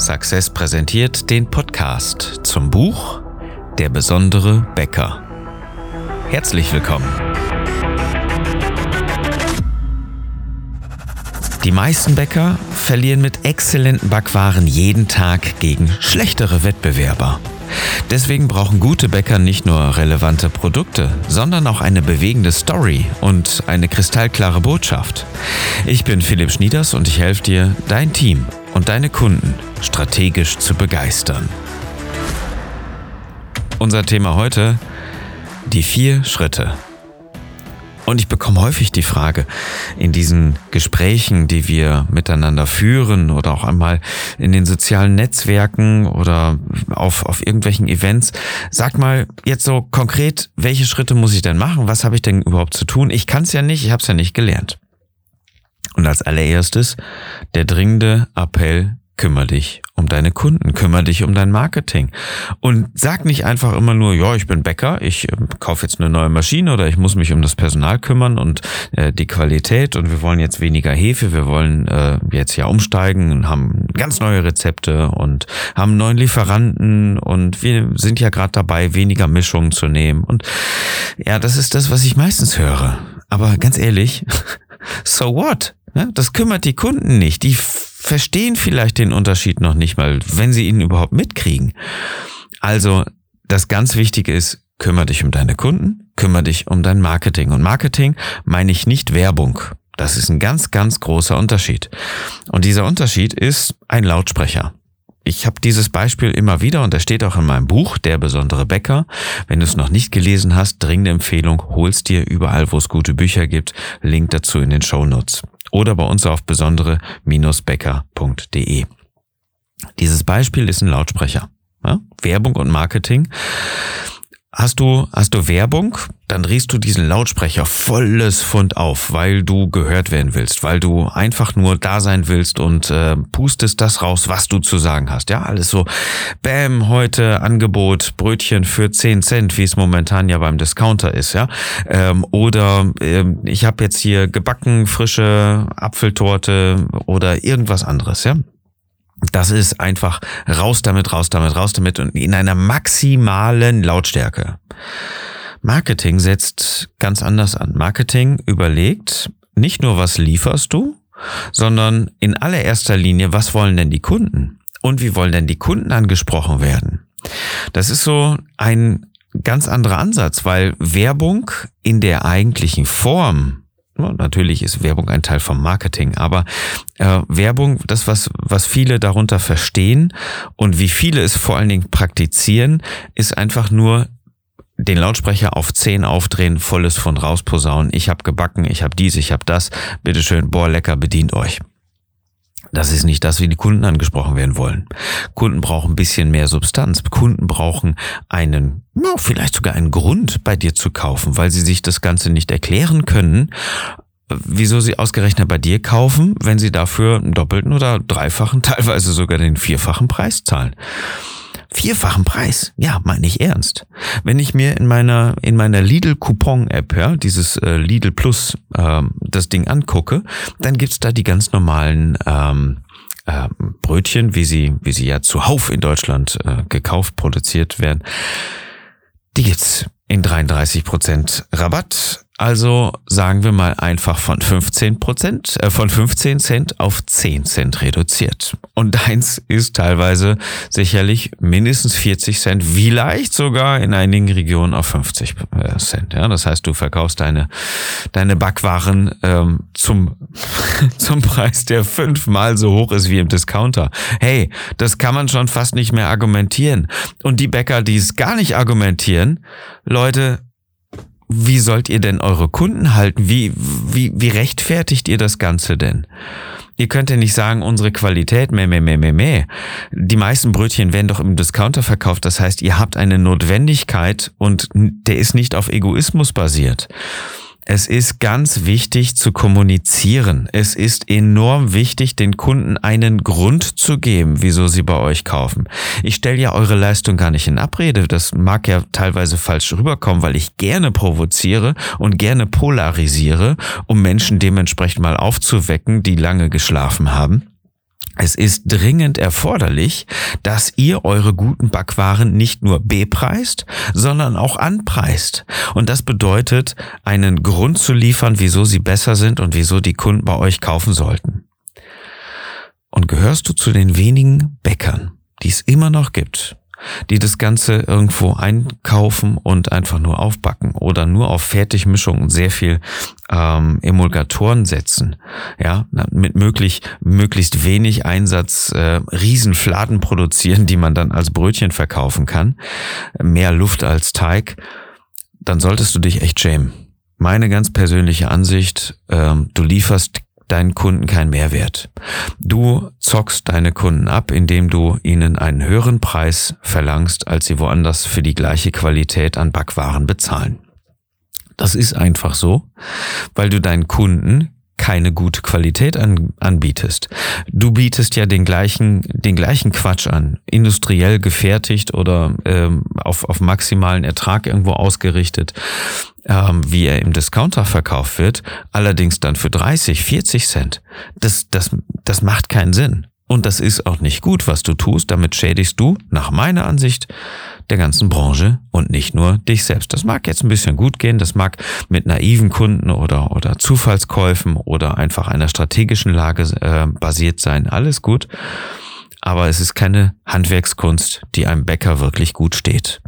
Success präsentiert den Podcast zum Buch Der besondere Bäcker. Herzlich willkommen. Die meisten Bäcker verlieren mit exzellenten Backwaren jeden Tag gegen schlechtere Wettbewerber. Deswegen brauchen gute Bäcker nicht nur relevante Produkte, sondern auch eine bewegende Story und eine kristallklare Botschaft. Ich bin Philipp Schnieders und ich helfe dir, dein Team und deine Kunden strategisch zu begeistern. Unser Thema heute, die vier Schritte und ich bekomme häufig die Frage in diesen Gesprächen, die wir miteinander führen oder auch einmal in den sozialen Netzwerken oder auf, auf irgendwelchen Events, sag mal jetzt so konkret, welche Schritte muss ich denn machen? Was habe ich denn überhaupt zu tun? Ich kann es ja nicht, ich habe es ja nicht gelernt. Und als allererstes der dringende Appell Kümmer dich um deine Kunden, kümmer dich um dein Marketing. Und sag nicht einfach immer nur, ja, ich bin Bäcker, ich äh, kaufe jetzt eine neue Maschine oder ich muss mich um das Personal kümmern und äh, die Qualität und wir wollen jetzt weniger Hefe, wir wollen äh, jetzt ja umsteigen und haben ganz neue Rezepte und haben neuen Lieferanten und wir sind ja gerade dabei, weniger Mischungen zu nehmen. Und ja, das ist das, was ich meistens höre. Aber ganz ehrlich, so what? Das kümmert die Kunden nicht. Die verstehen vielleicht den Unterschied noch nicht mal, wenn sie ihn überhaupt mitkriegen. Also, das ganz Wichtige ist, kümmere dich um deine Kunden, kümmere dich um dein Marketing. Und Marketing meine ich nicht Werbung. Das ist ein ganz, ganz großer Unterschied. Und dieser Unterschied ist ein Lautsprecher. Ich habe dieses Beispiel immer wieder und er steht auch in meinem Buch, Der besondere Bäcker. Wenn du es noch nicht gelesen hast, dringende Empfehlung, holst dir überall, wo es gute Bücher gibt. Link dazu in den Show Notes oder bei uns auf besondere-becker.de. Dieses Beispiel ist ein Lautsprecher. Ja? Werbung und Marketing. Hast du, hast du Werbung, dann drehst du diesen Lautsprecher volles Fund auf, weil du gehört werden willst, weil du einfach nur da sein willst und äh, pustest das raus, was du zu sagen hast. Ja, alles so, bam, heute Angebot, Brötchen für 10 Cent, wie es momentan ja beim Discounter ist, ja. Ähm, oder ähm, ich habe jetzt hier gebacken, frische Apfeltorte oder irgendwas anderes, ja. Das ist einfach raus damit, raus damit, raus damit und in einer maximalen Lautstärke. Marketing setzt ganz anders an. Marketing überlegt nicht nur, was lieferst du, sondern in allererster Linie, was wollen denn die Kunden? Und wie wollen denn die Kunden angesprochen werden? Das ist so ein ganz anderer Ansatz, weil Werbung in der eigentlichen Form Natürlich ist Werbung ein Teil vom Marketing, aber äh, Werbung, das, was, was viele darunter verstehen und wie viele es vor allen Dingen praktizieren, ist einfach nur den Lautsprecher auf 10 aufdrehen, volles von rausposaunen. Ich habe gebacken, ich habe dies, ich habe das. Bitteschön, boah, lecker, bedient euch. Das ist nicht das, wie die Kunden angesprochen werden wollen. Kunden brauchen ein bisschen mehr Substanz. Kunden brauchen einen, ja, vielleicht sogar einen Grund bei dir zu kaufen, weil sie sich das Ganze nicht erklären können, wieso sie ausgerechnet bei dir kaufen, wenn sie dafür einen doppelten oder dreifachen, teilweise sogar den vierfachen Preis zahlen vierfachen Preis. Ja, meine ich ernst. Wenn ich mir in meiner in meiner Lidl Coupon App, ja, dieses äh, Lidl Plus ähm, das Ding angucke, dann gibt's da die ganz normalen ähm, äh, Brötchen, wie sie wie sie ja zuhauf in Deutschland äh, gekauft produziert werden. Die gibt's in 33 Prozent Rabatt also sagen wir mal einfach von 15 Prozent, äh, von 15 Cent auf 10 Cent reduziert. Und deins ist teilweise sicherlich mindestens 40 Cent, vielleicht sogar in einigen Regionen auf 50 äh, Cent. Ja, das heißt, du verkaufst deine, deine Backwaren ähm, zum, zum Preis, der fünfmal so hoch ist wie im Discounter. Hey, das kann man schon fast nicht mehr argumentieren. Und die Bäcker, die es gar nicht argumentieren, Leute, wie sollt ihr denn eure Kunden halten? Wie, wie, wie rechtfertigt ihr das Ganze denn? Ihr könnt ja nicht sagen, unsere Qualität, meh, meh, meh, meh, meh. Die meisten Brötchen werden doch im Discounter verkauft. Das heißt, ihr habt eine Notwendigkeit und der ist nicht auf Egoismus basiert. Es ist ganz wichtig zu kommunizieren. Es ist enorm wichtig, den Kunden einen Grund zu geben, wieso sie bei euch kaufen. Ich stelle ja eure Leistung gar nicht in Abrede. Das mag ja teilweise falsch rüberkommen, weil ich gerne provoziere und gerne polarisiere, um Menschen dementsprechend mal aufzuwecken, die lange geschlafen haben. Es ist dringend erforderlich, dass ihr eure guten Backwaren nicht nur bepreist, sondern auch anpreist. Und das bedeutet, einen Grund zu liefern, wieso sie besser sind und wieso die Kunden bei euch kaufen sollten. Und gehörst du zu den wenigen Bäckern, die es immer noch gibt, die das Ganze irgendwo einkaufen und einfach nur aufbacken oder nur auf Fertigmischung und sehr viel ähm, Emulgatoren setzen, ja, mit möglich, möglichst wenig Einsatz äh, Riesenfladen produzieren, die man dann als Brötchen verkaufen kann, mehr Luft als Teig, dann solltest du dich echt schämen. Meine ganz persönliche Ansicht, ähm, du lieferst deinen Kunden keinen Mehrwert. Du zockst deine Kunden ab, indem du ihnen einen höheren Preis verlangst, als sie woanders für die gleiche Qualität an Backwaren bezahlen. Das ist einfach so, weil du deinen Kunden keine gute Qualität an, anbietest. Du bietest ja den gleichen, den gleichen Quatsch an, industriell gefertigt oder ähm, auf, auf maximalen Ertrag irgendwo ausgerichtet, ähm, wie er im Discounter verkauft wird, allerdings dann für 30, 40 Cent. Das, das, das macht keinen Sinn. Und das ist auch nicht gut, was du tust. Damit schädigst du, nach meiner Ansicht, der ganzen Branche und nicht nur dich selbst. Das mag jetzt ein bisschen gut gehen, das mag mit naiven Kunden oder, oder Zufallskäufen oder einfach einer strategischen Lage äh, basiert sein. Alles gut. Aber es ist keine Handwerkskunst, die einem Bäcker wirklich gut steht.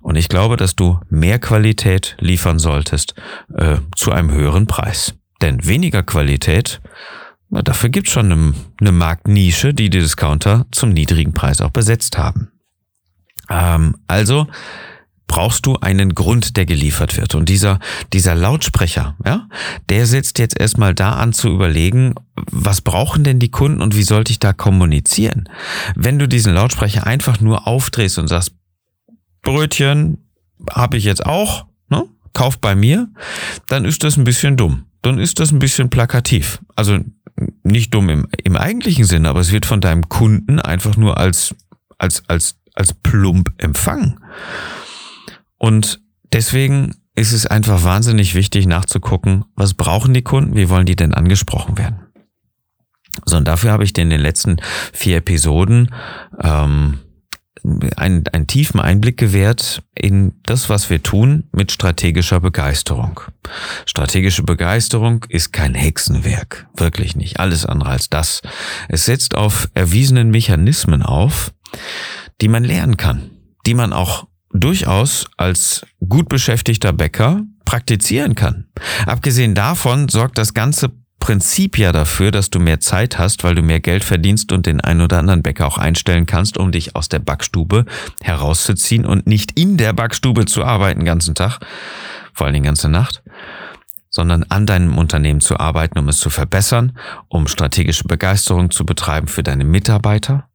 Und ich glaube, dass du mehr Qualität liefern solltest äh, zu einem höheren Preis. Denn weniger Qualität, dafür gibt es schon eine, eine Marktnische, die die Discounter zum niedrigen Preis auch besetzt haben. Ähm, also brauchst du einen Grund, der geliefert wird. Und dieser, dieser Lautsprecher, ja, der setzt jetzt erstmal da an zu überlegen, was brauchen denn die Kunden und wie sollte ich da kommunizieren? Wenn du diesen Lautsprecher einfach nur aufdrehst und sagst, Brötchen habe ich jetzt auch, ne? kauf bei mir, dann ist das ein bisschen dumm. Dann ist das ein bisschen plakativ. Also nicht dumm im, im eigentlichen Sinne, aber es wird von deinem Kunden einfach nur als, als, als als plump empfangen. Und deswegen ist es einfach wahnsinnig wichtig nachzugucken, was brauchen die Kunden, wie wollen die denn angesprochen werden. So, und dafür habe ich dir in den letzten vier Episoden ähm, einen, einen tiefen Einblick gewährt in das, was wir tun mit strategischer Begeisterung. Strategische Begeisterung ist kein Hexenwerk, wirklich nicht, alles andere als das. Es setzt auf erwiesenen Mechanismen auf, die man lernen kann, die man auch durchaus als gut beschäftigter Bäcker praktizieren kann. Abgesehen davon sorgt das ganze Prinzip ja dafür, dass du mehr Zeit hast, weil du mehr Geld verdienst und den einen oder anderen Bäcker auch einstellen kannst, um dich aus der Backstube herauszuziehen und nicht in der Backstube zu arbeiten den ganzen Tag, vor allem die ganze Nacht, sondern an deinem Unternehmen zu arbeiten, um es zu verbessern, um strategische Begeisterung zu betreiben für deine Mitarbeiter,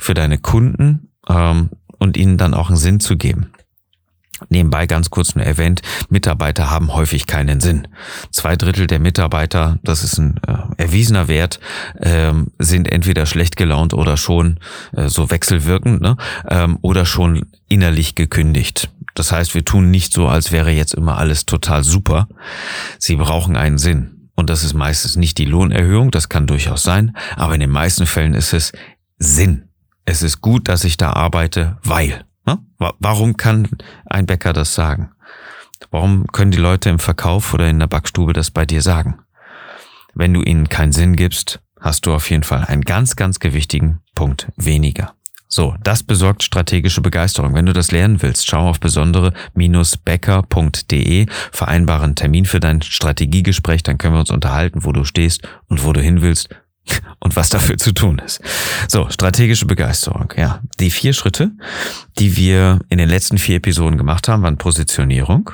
für deine Kunden ähm, und ihnen dann auch einen Sinn zu geben. Nebenbei ganz kurz nur erwähnt, Mitarbeiter haben häufig keinen Sinn. Zwei Drittel der Mitarbeiter, das ist ein äh, erwiesener Wert, ähm, sind entweder schlecht gelaunt oder schon äh, so wechselwirkend ne? ähm, oder schon innerlich gekündigt. Das heißt, wir tun nicht so, als wäre jetzt immer alles total super. Sie brauchen einen Sinn. Und das ist meistens nicht die Lohnerhöhung, das kann durchaus sein, aber in den meisten Fällen ist es Sinn es ist gut, dass ich da arbeite, weil. Warum kann ein Bäcker das sagen? Warum können die Leute im Verkauf oder in der Backstube das bei dir sagen? Wenn du ihnen keinen Sinn gibst, hast du auf jeden Fall einen ganz, ganz gewichtigen Punkt weniger. So, das besorgt strategische Begeisterung. Wenn du das lernen willst, schau auf besondere-becker.de, vereinbare einen Termin für dein Strategiegespräch, dann können wir uns unterhalten, wo du stehst und wo du hin willst und was dafür zu tun ist. So, strategische Begeisterung. Ja, die vier Schritte, die wir in den letzten vier Episoden gemacht haben, waren Positionierung,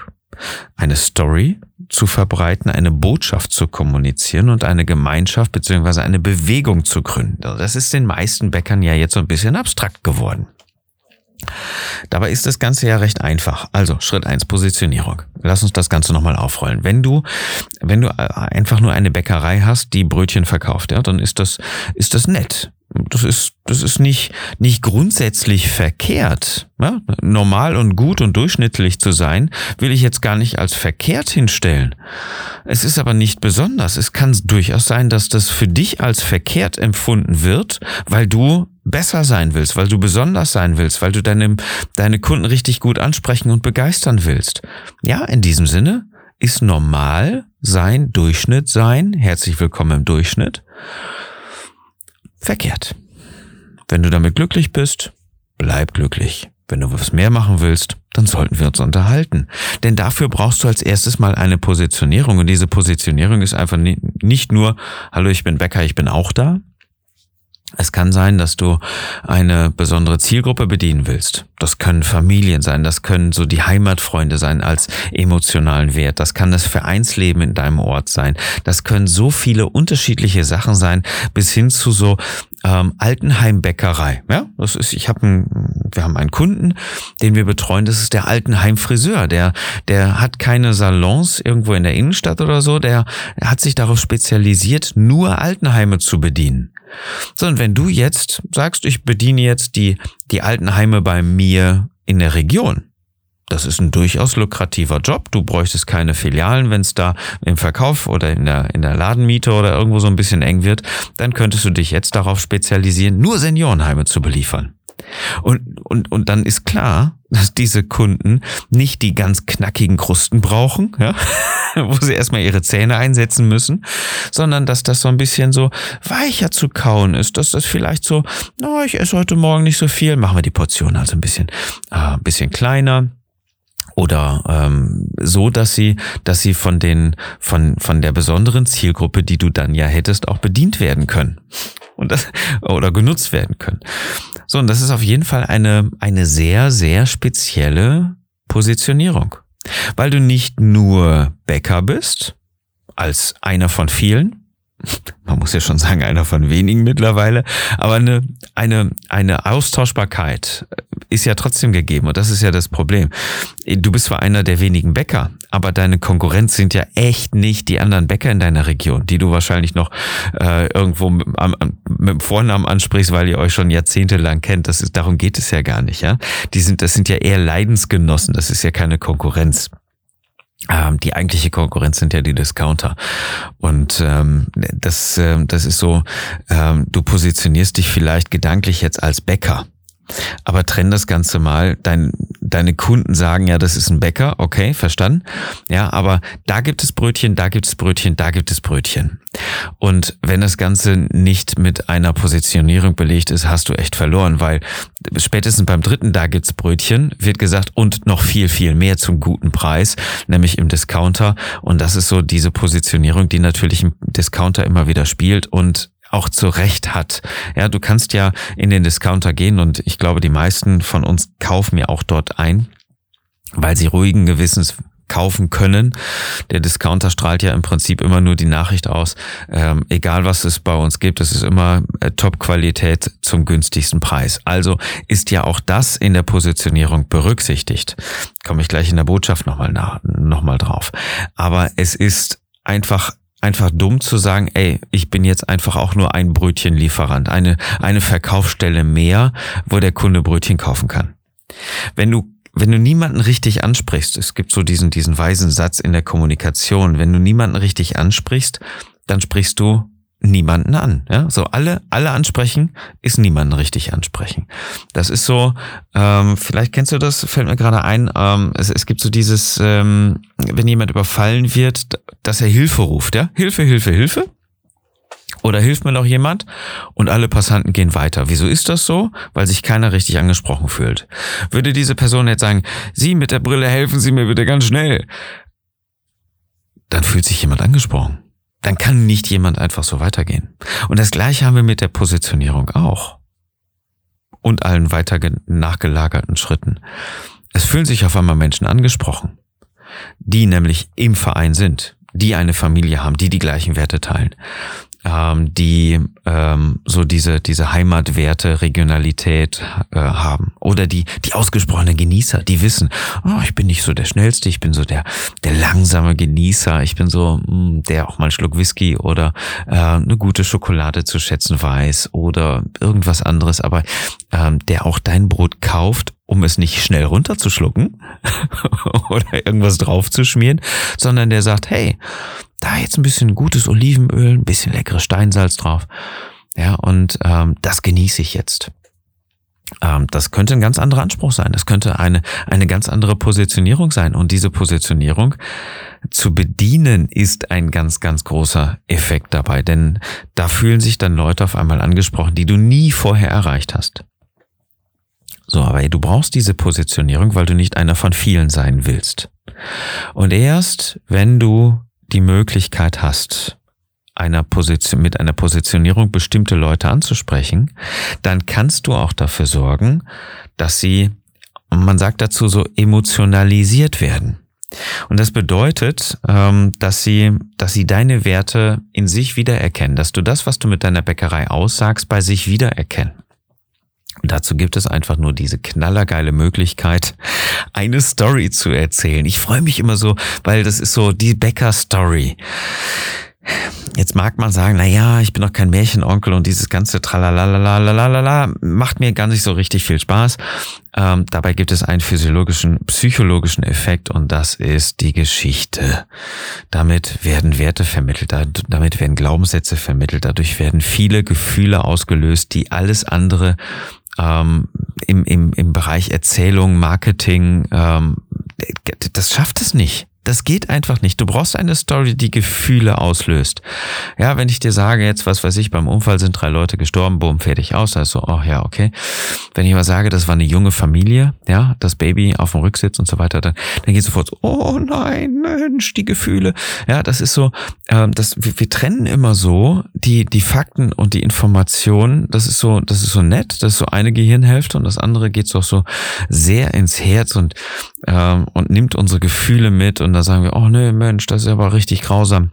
eine Story zu verbreiten, eine Botschaft zu kommunizieren und eine Gemeinschaft beziehungsweise eine Bewegung zu gründen. Also das ist den meisten Bäckern ja jetzt so ein bisschen abstrakt geworden. Dabei ist das Ganze ja recht einfach. Also Schritt eins Positionierung. Lass uns das Ganze nochmal aufrollen. Wenn du, wenn du äh, einfach nur eine Bäckerei hast, die Brötchen verkauft, ja, dann ist das, ist das nett. das ist, das ist nicht, nicht grundsätzlich verkehrt. Ja? Normal und gut und durchschnittlich zu sein, will ich jetzt gar nicht als verkehrt hinstellen. Es ist aber nicht besonders. Es kann durchaus sein, dass das für dich als verkehrt empfunden wird, weil du besser sein willst, weil du besonders sein willst, weil du deine, deine Kunden richtig gut ansprechen und begeistern willst. Ja, in diesem Sinne ist normal sein, Durchschnitt sein, herzlich willkommen im Durchschnitt verkehrt. Wenn du damit glücklich bist, bleib glücklich. Wenn du was mehr machen willst, dann sollten wir uns unterhalten. Denn dafür brauchst du als erstes mal eine Positionierung. Und diese Positionierung ist einfach nicht nur, hallo, ich bin Bäcker, ich bin auch da, es kann sein, dass du eine besondere Zielgruppe bedienen willst. Das können Familien sein, das können so die Heimatfreunde sein als emotionalen Wert, das kann das Vereinsleben in deinem Ort sein, das können so viele unterschiedliche Sachen sein, bis hin zu so ähm, Altenheimbäckerei. Ja, das ist, ich habe einen, wir haben einen Kunden, den wir betreuen. Das ist der Altenheimfriseur. Der, der hat keine Salons irgendwo in der Innenstadt oder so. Der, der hat sich darauf spezialisiert, nur Altenheime zu bedienen. Sondern wenn du jetzt sagst, ich bediene jetzt die, die Altenheime bei mir in der Region, das ist ein durchaus lukrativer Job. Du bräuchtest keine Filialen, wenn es da im Verkauf oder in der, in der Ladenmiete oder irgendwo so ein bisschen eng wird, dann könntest du dich jetzt darauf spezialisieren, nur Seniorenheime zu beliefern. Und, und, und dann ist klar, dass diese Kunden nicht die ganz knackigen Krusten brauchen, ja, wo sie erstmal ihre Zähne einsetzen müssen, sondern dass das so ein bisschen so weicher zu kauen ist, dass das vielleicht so, na, no, ich esse heute Morgen nicht so viel, machen wir die Portion also ein bisschen, äh, ein bisschen kleiner oder ähm, so, dass sie, dass sie von den von von der besonderen Zielgruppe, die du dann ja hättest, auch bedient werden können und das oder genutzt werden können. So und das ist auf jeden Fall eine eine sehr sehr spezielle Positionierung, weil du nicht nur Bäcker bist als einer von vielen, man muss ja schon sagen, einer von wenigen mittlerweile, aber eine, eine, eine Austauschbarkeit ist ja trotzdem gegeben und das ist ja das Problem. Du bist zwar einer der wenigen Bäcker, aber deine Konkurrenz sind ja echt nicht die anderen Bäcker in deiner Region, die du wahrscheinlich noch äh, irgendwo mit, am, mit dem Vornamen ansprichst, weil ihr euch schon jahrzehntelang kennt. Das ist, darum geht es ja gar nicht, ja. Die sind, das sind ja eher Leidensgenossen, das ist ja keine Konkurrenz. Ähm, die eigentliche Konkurrenz sind ja die Discounter. Und ähm, das, äh, das ist so, ähm, du positionierst dich vielleicht gedanklich jetzt als Bäcker. Aber trenn das Ganze mal. Dein, deine Kunden sagen ja, das ist ein Bäcker. Okay, verstanden. Ja, aber da gibt es Brötchen, da gibt es Brötchen, da gibt es Brötchen. Und wenn das Ganze nicht mit einer Positionierung belegt ist, hast du echt verloren, weil spätestens beim dritten Da gibt's Brötchen, wird gesagt, und noch viel, viel mehr zum guten Preis, nämlich im Discounter. Und das ist so diese Positionierung, die natürlich im Discounter immer wieder spielt und auch zu Recht hat. Ja, du kannst ja in den Discounter gehen und ich glaube, die meisten von uns kaufen ja auch dort ein, weil sie ruhigen Gewissens kaufen können. Der Discounter strahlt ja im Prinzip immer nur die Nachricht aus, ähm, egal was es bei uns gibt, es ist immer äh, Top-Qualität zum günstigsten Preis. Also ist ja auch das in der Positionierung berücksichtigt. Komme ich gleich in der Botschaft nochmal noch mal drauf. Aber es ist einfach einfach dumm zu sagen, ey, ich bin jetzt einfach auch nur ein Brötchenlieferant, eine, eine Verkaufsstelle mehr, wo der Kunde Brötchen kaufen kann. Wenn du wenn du niemanden richtig ansprichst, es gibt so diesen, diesen weisen Satz in der Kommunikation, wenn du niemanden richtig ansprichst, dann sprichst du niemanden an. Ja? So alle, alle ansprechen ist niemanden richtig ansprechen. Das ist so, ähm, vielleicht kennst du das, fällt mir gerade ein, ähm, es, es gibt so dieses, ähm, wenn jemand überfallen wird, dass er Hilfe ruft, ja? Hilfe, Hilfe, Hilfe. Oder hilft mir noch jemand? Und alle Passanten gehen weiter. Wieso ist das so? Weil sich keiner richtig angesprochen fühlt. Würde diese Person jetzt sagen, Sie mit der Brille helfen Sie mir bitte ganz schnell. Dann fühlt sich jemand angesprochen dann kann nicht jemand einfach so weitergehen. Und das gleiche haben wir mit der Positionierung auch. Und allen weiter nachgelagerten Schritten. Es fühlen sich auf einmal Menschen angesprochen, die nämlich im Verein sind, die eine Familie haben, die die gleichen Werte teilen. ähm, die ähm, so diese diese Heimatwerte, Regionalität äh, haben oder die die ausgesprochenen Genießer, die wissen, oh, ich bin nicht so der schnellste, ich bin so der der langsame Genießer, ich bin so mh, hm, der auch mal einen Schluck Whisky oder äh, eine gute Schokolade zu schätzen weiß oder irgendwas anderes, aber ähm, der auch dein Brot kauft um es nicht schnell runterzuschlucken oder irgendwas draufzuschmieren, sondern der sagt, hey, da jetzt ein bisschen gutes Olivenöl, ein bisschen leckeres Steinsalz drauf. Ja, und ähm, das genieße ich jetzt. Ähm, das könnte ein ganz anderer Anspruch sein. Das könnte eine, eine ganz andere Positionierung sein. Und diese Positionierung zu bedienen ist ein ganz, ganz großer Effekt dabei. Denn da fühlen sich dann Leute auf einmal angesprochen, die du nie vorher erreicht hast. So, aber du brauchst diese Positionierung, weil du nicht einer von vielen sein willst. Und erst wenn du die Möglichkeit hast, einer Position, mit einer Positionierung bestimmte Leute anzusprechen, dann kannst du auch dafür sorgen, dass sie, man sagt dazu so, emotionalisiert werden. Und das bedeutet, ähm, dass sie, dass sie deine Werte in sich wiedererkennen, dass du das, was du mit deiner Bäckerei aussagst, bei sich wiedererkennen. Und dazu gibt es einfach nur diese knallergeile Möglichkeit, eine Story zu erzählen. Ich freue mich immer so, weil das ist so die Bäcker-Story. Jetzt mag man sagen, na ja, ich bin doch kein Märchenonkel und dieses ganze Tralalalalala macht mir gar nicht so richtig viel Spaß. Ähm, dabei gibt es einen physiologischen, psychologischen Effekt und das ist die Geschichte. Damit werden Werte vermittelt, damit werden Glaubenssätze vermittelt, dadurch werden viele Gefühle ausgelöst, die alles andere ähm, im, im, im Bereich Erzählung, Marketing, ähm, das schafft es nicht. Das geht einfach nicht. Du brauchst eine Story, die Gefühle auslöst. Ja, wenn ich dir sage, jetzt, was weiß ich, beim Unfall sind drei Leute gestorben, boom, fertig aus, also, oh ja, okay. Wenn ich aber sage, das war eine junge Familie, ja, das Baby auf dem Rücksitz und so weiter, dann, dann geht sofort so, oh nein, Mensch, die Gefühle. Ja, das ist so, ähm, das, wir, wir trennen immer so die, die Fakten und die Informationen. Das ist so, das ist so nett, das ist so eine Gehirnhälfte und das andere geht so, so sehr ins Herz und, ähm, und nimmt unsere Gefühle mit und da sagen wir, oh nee, Mensch, das ist aber richtig grausam.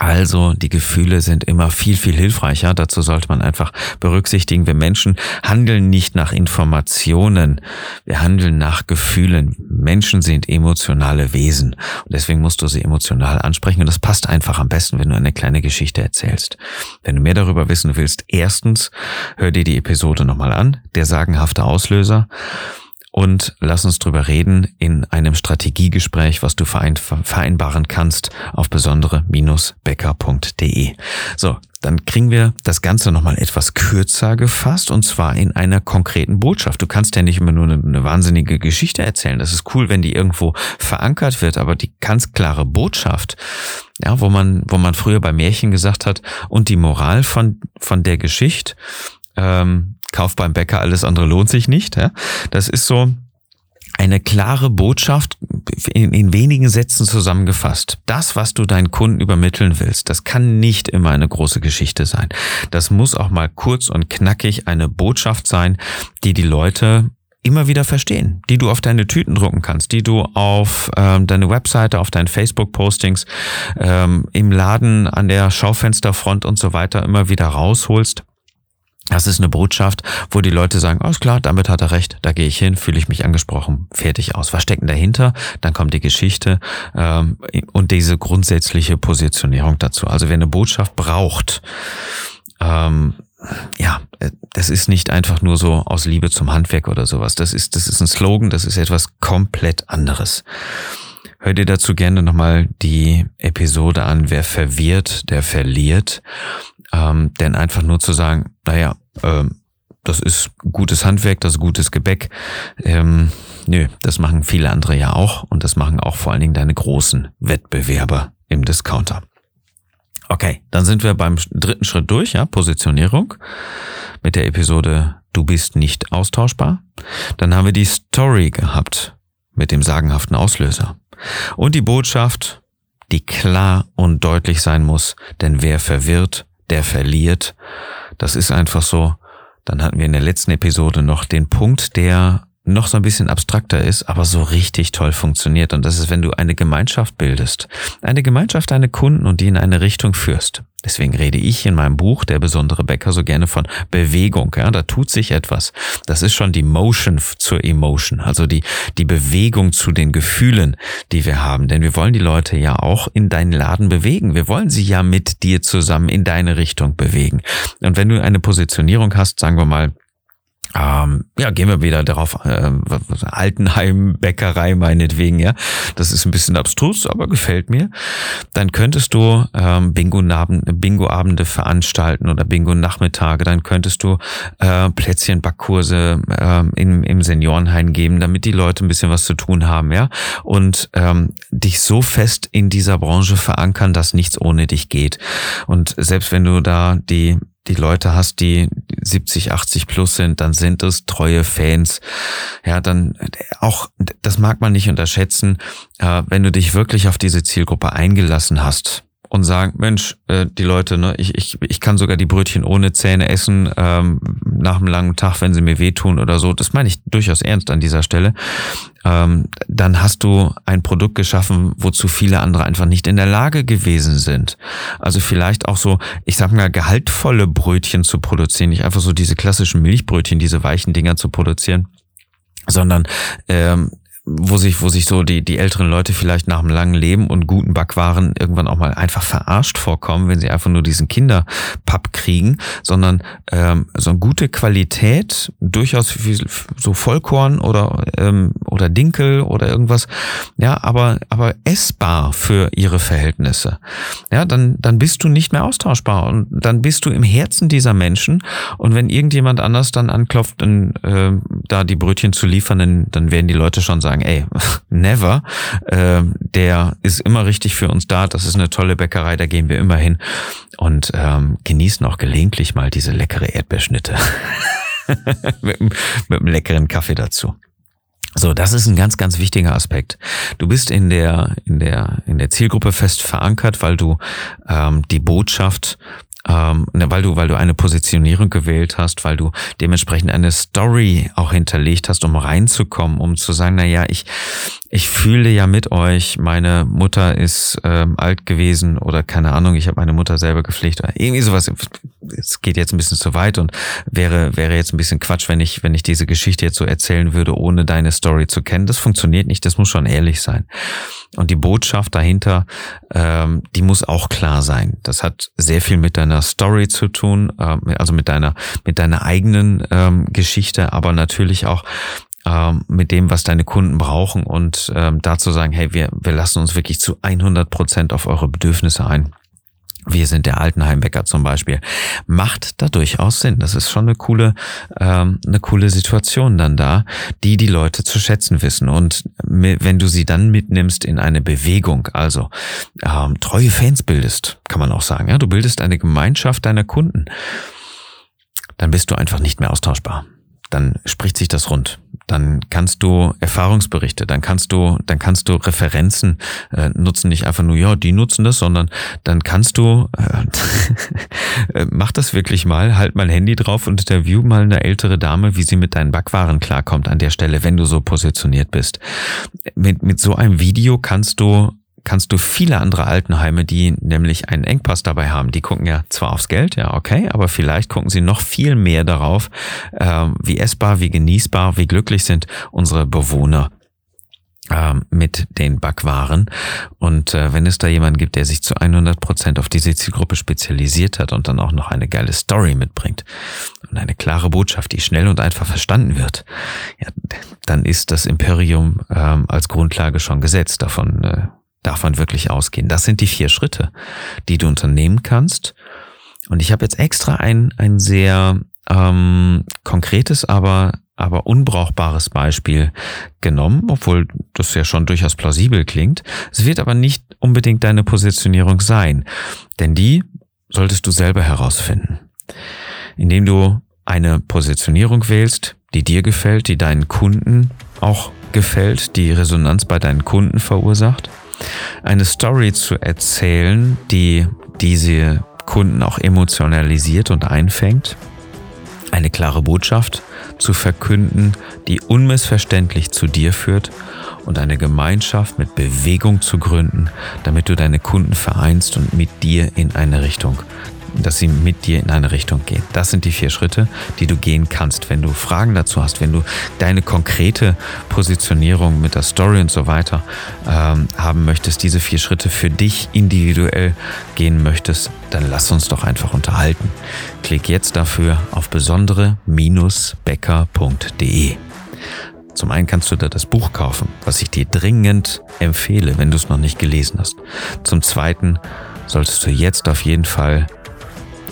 Also die Gefühle sind immer viel, viel hilfreicher. Dazu sollte man einfach berücksichtigen, wir Menschen handeln nicht nach Informationen, wir handeln nach Gefühlen. Menschen sind emotionale Wesen und deswegen musst du sie emotional ansprechen und das passt einfach am besten, wenn du eine kleine Geschichte erzählst. Wenn du mehr darüber wissen willst, erstens hör dir die Episode nochmal an, der sagenhafte Auslöser und lass uns drüber reden in einem Strategiegespräch, was du vereinbaren kannst auf besondere-becker.de. So, dann kriegen wir das Ganze nochmal etwas kürzer gefasst und zwar in einer konkreten Botschaft. Du kannst ja nicht immer nur eine, eine, wahnsinnige Geschichte erzählen. Das ist cool, wenn die irgendwo verankert wird, aber die ganz klare Botschaft, ja, wo man, wo man früher bei Märchen gesagt hat, und die Moral von, von der Geschichte, ähm, Kauf beim Bäcker, alles andere lohnt sich nicht. Ja? Das ist so eine klare Botschaft in, in, wenigen Sätzen zusammengefasst. Das, was du deinen Kunden übermitteln willst, das kann nicht immer eine große Geschichte sein. Das muss auch mal kurz und knackig eine Botschaft sein, die die Leute immer wieder verstehen, die du auf deine Tüten drucken kannst, die du auf ähm, deine Webseite, auf deinen Facebook-Postings, ähm, im Laden, an der Schaufensterfront und so weiter immer wieder rausholst das ist eine Botschaft, wo die Leute sagen, alles klar, damit hat er recht, da gehe ich hin, fühle ich mich angesprochen, fertig aus. Was steckt denn dahinter? Dann kommt die Geschichte ähm, und diese grundsätzliche Positionierung dazu. Also wer eine Botschaft braucht, ähm, ja, das ist nicht einfach nur so aus Liebe zum Handwerk oder sowas. Das ist, das ist ein Slogan, das ist etwas komplett anderes. Hör dir dazu gerne nochmal die Episode an, wer verwirrt, der verliert. Ähm, denn einfach nur zu sagen, naja, ähm, das ist gutes Handwerk, das ist gutes Gebäck. Ähm, nö, das machen viele andere ja auch und das machen auch vor allen Dingen deine großen Wettbewerber im Discounter. Okay, dann sind wir beim dritten Schritt durch, ja, Positionierung mit der Episode Du bist nicht austauschbar. Dann haben wir die Story gehabt mit dem sagenhaften Auslöser. Und die Botschaft, die klar und deutlich sein muss, denn wer verwirrt, der verliert. Das ist einfach so. Dann hatten wir in der letzten Episode noch den Punkt, der noch so ein bisschen abstrakter ist, aber so richtig toll funktioniert. Und das ist, wenn du eine Gemeinschaft bildest. Eine Gemeinschaft deine Kunden und die in eine Richtung führst. Deswegen rede ich in meinem Buch, der besondere Bäcker, so gerne von Bewegung. Ja, da tut sich etwas. Das ist schon die Motion zur Emotion, also die, die Bewegung zu den Gefühlen, die wir haben. Denn wir wollen die Leute ja auch in deinen Laden bewegen. Wir wollen sie ja mit dir zusammen in deine Richtung bewegen. Und wenn du eine Positionierung hast, sagen wir mal, ähm, ja, gehen wir wieder darauf, äh, Altenheim, Bäckerei meinetwegen, ja. Das ist ein bisschen abstrus, aber gefällt mir. Dann könntest du ähm, Bingo-Abende Bingo veranstalten oder Bingo-Nachmittage. Dann könntest du äh, Plätzchenbackkurse äh, im, im Seniorenheim geben, damit die Leute ein bisschen was zu tun haben, ja. Und ähm, dich so fest in dieser Branche verankern, dass nichts ohne dich geht. Und selbst wenn du da die die Leute hast, die 70, 80 plus sind, dann sind es treue Fans. Ja, dann auch, das mag man nicht unterschätzen, äh, wenn du dich wirklich auf diese Zielgruppe eingelassen hast und sagen, Mensch, äh, die Leute, ne, ich, ich, ich kann sogar die Brötchen ohne Zähne essen, ähm, nach einem langen Tag, wenn sie mir wehtun oder so. Das meine ich durchaus ernst an dieser Stelle. Ähm, dann hast du ein Produkt geschaffen, wozu viele andere einfach nicht in der Lage gewesen sind. Also vielleicht auch so, ich sag mal, gehaltvolle Brötchen zu produzieren, nicht einfach so diese klassischen Milchbrötchen, diese weichen Dinger zu produzieren sondern ähm, wo sich, wo sich so die, die älteren Leute vielleicht nach einem langen Leben und guten Backwaren irgendwann auch mal einfach verarscht vorkommen, wenn sie einfach nur diesen Kinderpapp kriegen, sondern ähm, so eine gute Qualität, durchaus so Vollkorn oder, ähm, oder Dinkel oder irgendwas, ja, aber, aber essbar für ihre Verhältnisse. Ja, dann, dann bist du nicht mehr austauschbar und dann bist du im Herzen dieser Menschen und wenn irgendjemand anders dann anklopft, dann, äh, da die Brötchen zu liefern, dann, dann werden die Leute schon sagen, sagen, ey, never, äh, der ist immer richtig für uns da, das ist eine tolle Bäckerei, da gehen wir immer hin und ähm, genießen auch gelegentlich mal diese leckere Erdbeerschnitte mit, mit einem leckeren Kaffee dazu. So, das ist ein ganz, ganz wichtiger Aspekt. Du bist in der, in der, in der Zielgruppe fest verankert, weil du ähm, die Botschaft ähm, ne, weil du, weil du eine Positionierung gewählt hast, weil du dementsprechend eine Story auch hinterlegt hast, um reinzukommen, um zu sagen, na ja, ich, ich fühle ja mit euch, meine Mutter ist ähm, alt gewesen oder keine Ahnung, ich habe meine Mutter selber gepflegt oder irgendwie sowas. Es geht jetzt ein bisschen zu weit und wäre, wäre jetzt ein bisschen Quatsch, wenn ich, wenn ich diese Geschichte jetzt so erzählen würde, ohne deine Story zu kennen. Das funktioniert nicht, das muss schon ehrlich sein. Und die Botschaft dahinter, ähm, die muss auch klar sein. Das hat sehr viel mit deiner Story zu tun, äh, also mit deiner, mit deiner eigenen ähm, Geschichte, aber natürlich auch ähm, mit dem, was deine Kunden brauchen und ähm, dazu sagen, hey, wir, wir lassen uns wirklich zu 100 Prozent auf eure Bedürfnisse ein. Wir sind der Altenheimwecker zum Beispiel. Macht da durchaus Sinn. Das ist schon eine coole, ähm, eine coole Situation dann da, die die Leute zu schätzen wissen. Und wenn du sie dann mitnimmst in eine Bewegung, also ähm, treue Fans bildest, kann man auch sagen, ja, du bildest eine Gemeinschaft deiner Kunden, dann bist du einfach nicht mehr austauschbar. Dann spricht sich das rund dann kannst du Erfahrungsberichte, dann kannst du, dann kannst du Referenzen äh, nutzen, nicht einfach nur, ja, die nutzen das, sondern dann kannst du, äh, mach das wirklich mal, halt mal Handy drauf und interview mal eine ältere Dame, wie sie mit deinen Backwaren klarkommt an der Stelle, wenn du so positioniert bist. Mit, mit so einem Video kannst du kannst du viele andere Altenheime, die nämlich einen Engpass dabei haben, die gucken ja zwar aufs Geld, ja, okay, aber vielleicht gucken sie noch viel mehr darauf, äh, wie essbar, wie genießbar, wie glücklich sind unsere Bewohner ähm, mit den Backwaren. Und äh, wenn es da jemanden gibt, der sich zu 100 Prozent auf diese Zielgruppe spezialisiert hat und dann auch noch eine geile Story mitbringt und eine klare Botschaft, die schnell und einfach verstanden wird, ja, dann ist das Imperium ähm, als Grundlage schon gesetzt. Davon äh, darf man wirklich ausgehen. Das sind die vier Schritte, die du unternehmen kannst. Und ich habe jetzt extra ein, ein sehr ähm, konkretes, aber, aber unbrauchbares Beispiel genommen, obwohl das ja schon durchaus plausibel klingt. Es wird aber nicht unbedingt deine Positionierung sein, denn die solltest du selber herausfinden. Indem du eine Positionierung wählst, die dir gefällt, die deinen Kunden auch gefällt, die Resonanz bei deinen Kunden verursacht eine Story zu erzählen, die diese Kunden auch emotionalisiert und einfängt. Eine klare Botschaft zu verkünden, die unmissverständlich zu dir führt und eine Gemeinschaft mit Bewegung zu gründen, damit du deine Kunden vereinst und mit dir in eine Richtung dass sie mit dir in eine Richtung gehen. Das sind die vier Schritte, die du gehen kannst. Wenn du Fragen dazu hast, wenn du deine konkrete Positionierung mit der Story und so weiter ähm, haben möchtest, diese vier Schritte für dich individuell gehen möchtest, dann lass uns doch einfach unterhalten. Klick jetzt dafür auf besondere-becker.de. Zum einen kannst du da das Buch kaufen, was ich dir dringend empfehle, wenn du es noch nicht gelesen hast. Zum zweiten solltest du jetzt auf jeden Fall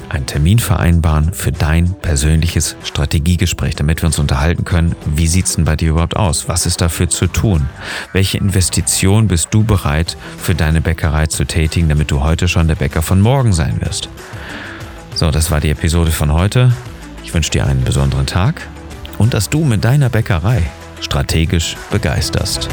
einen Termin vereinbaren für dein persönliches Strategiegespräch, damit wir uns unterhalten können, wie sieht's denn bei dir überhaupt aus? Was ist dafür zu tun? Welche Investition bist du bereit für deine Bäckerei zu tätigen, damit du heute schon der Bäcker von morgen sein wirst? So, das war die Episode von heute. Ich wünsche dir einen besonderen Tag und dass du mit deiner Bäckerei strategisch begeisterst.